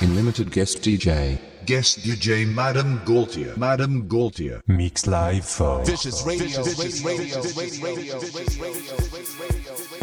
in limited guest DJ. Guest DJ Madame Gaultier. Madame Gaultier. Mix Live for Vicious Radio. Vicious Radio. Vicious Radio. Vicious Radio.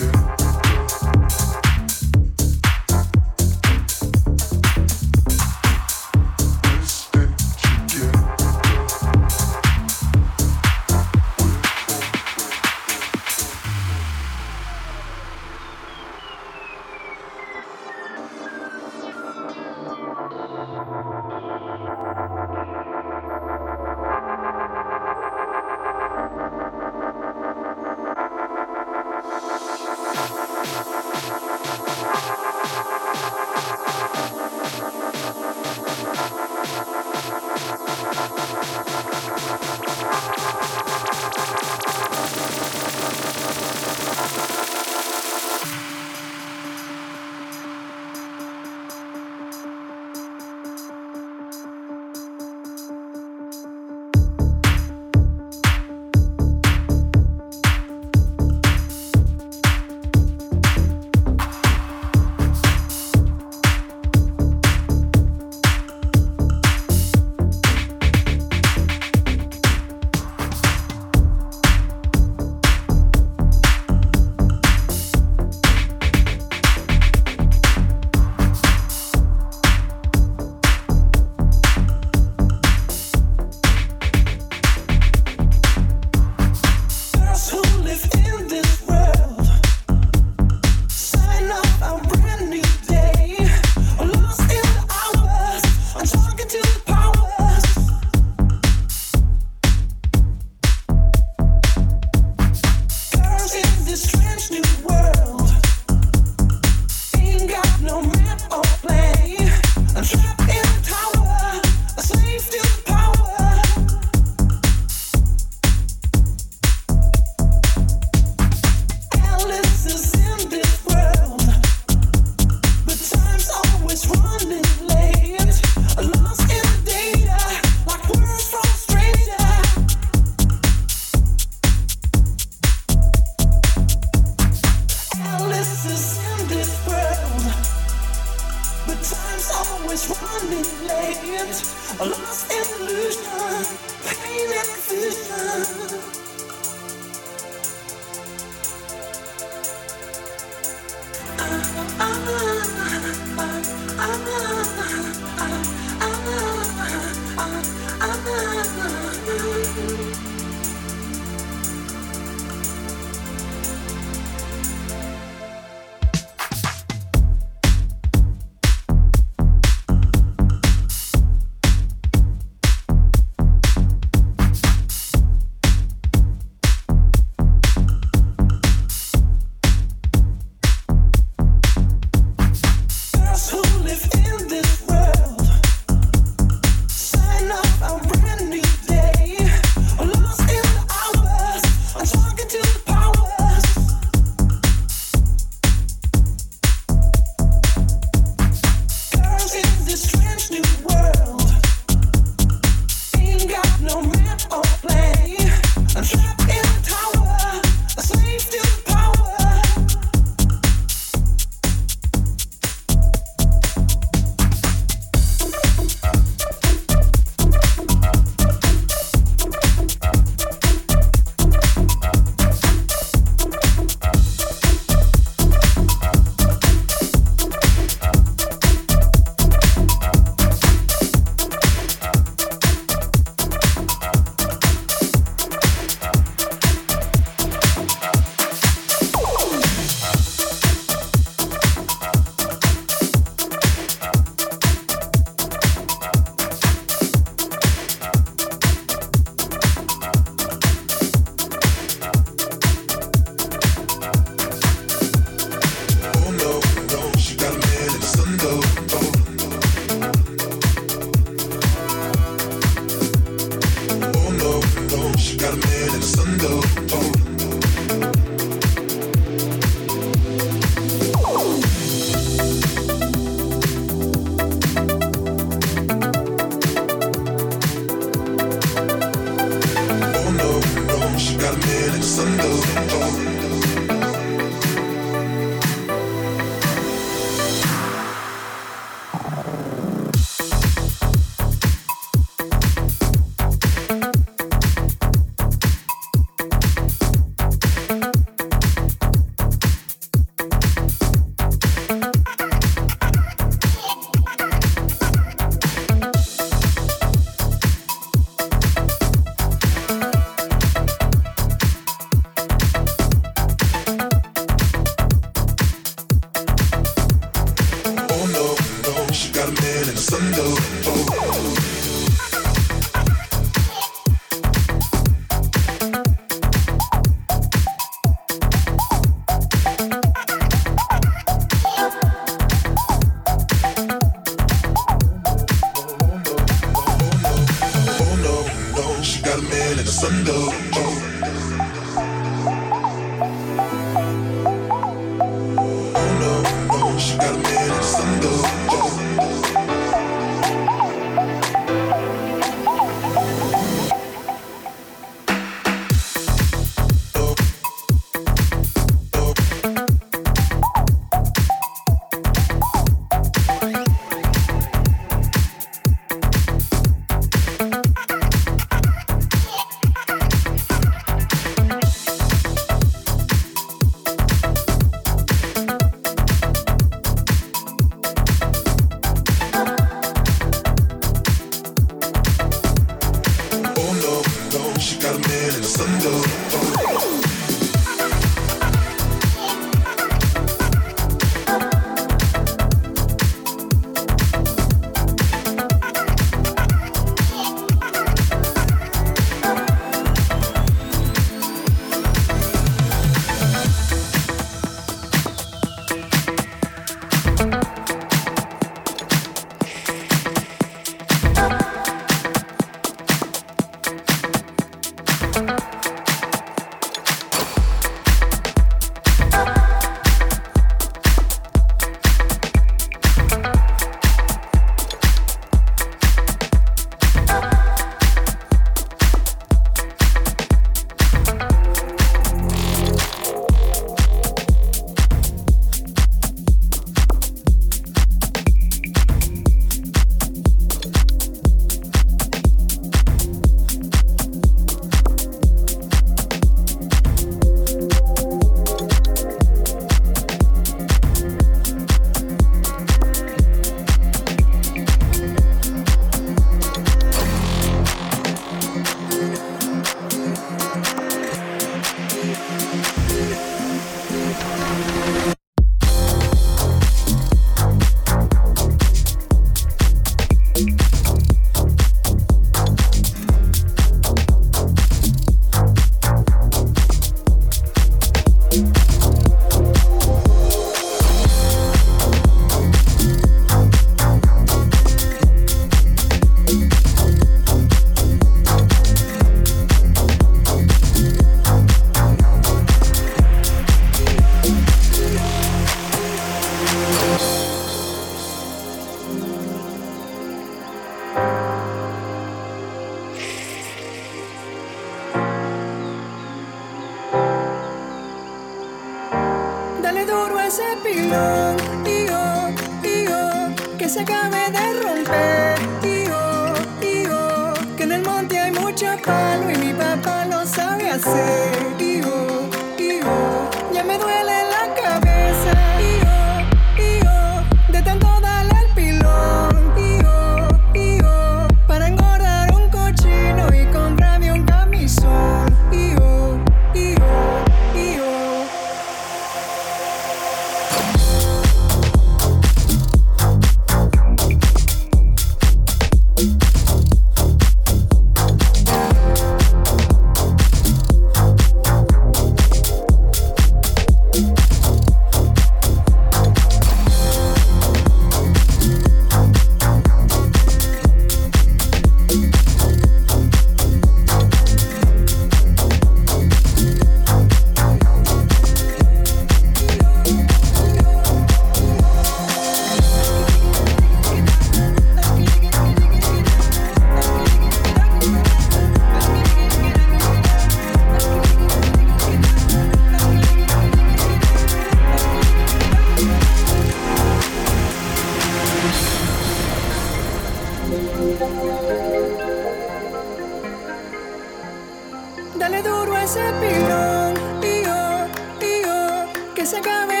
Dale duro a ese pilón, y yo, que se acabe.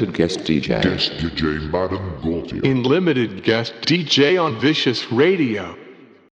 Live. Unlimited guest DJ. Guest DJ Madame Gaultier. in limited guest DJ on Vicious Radio.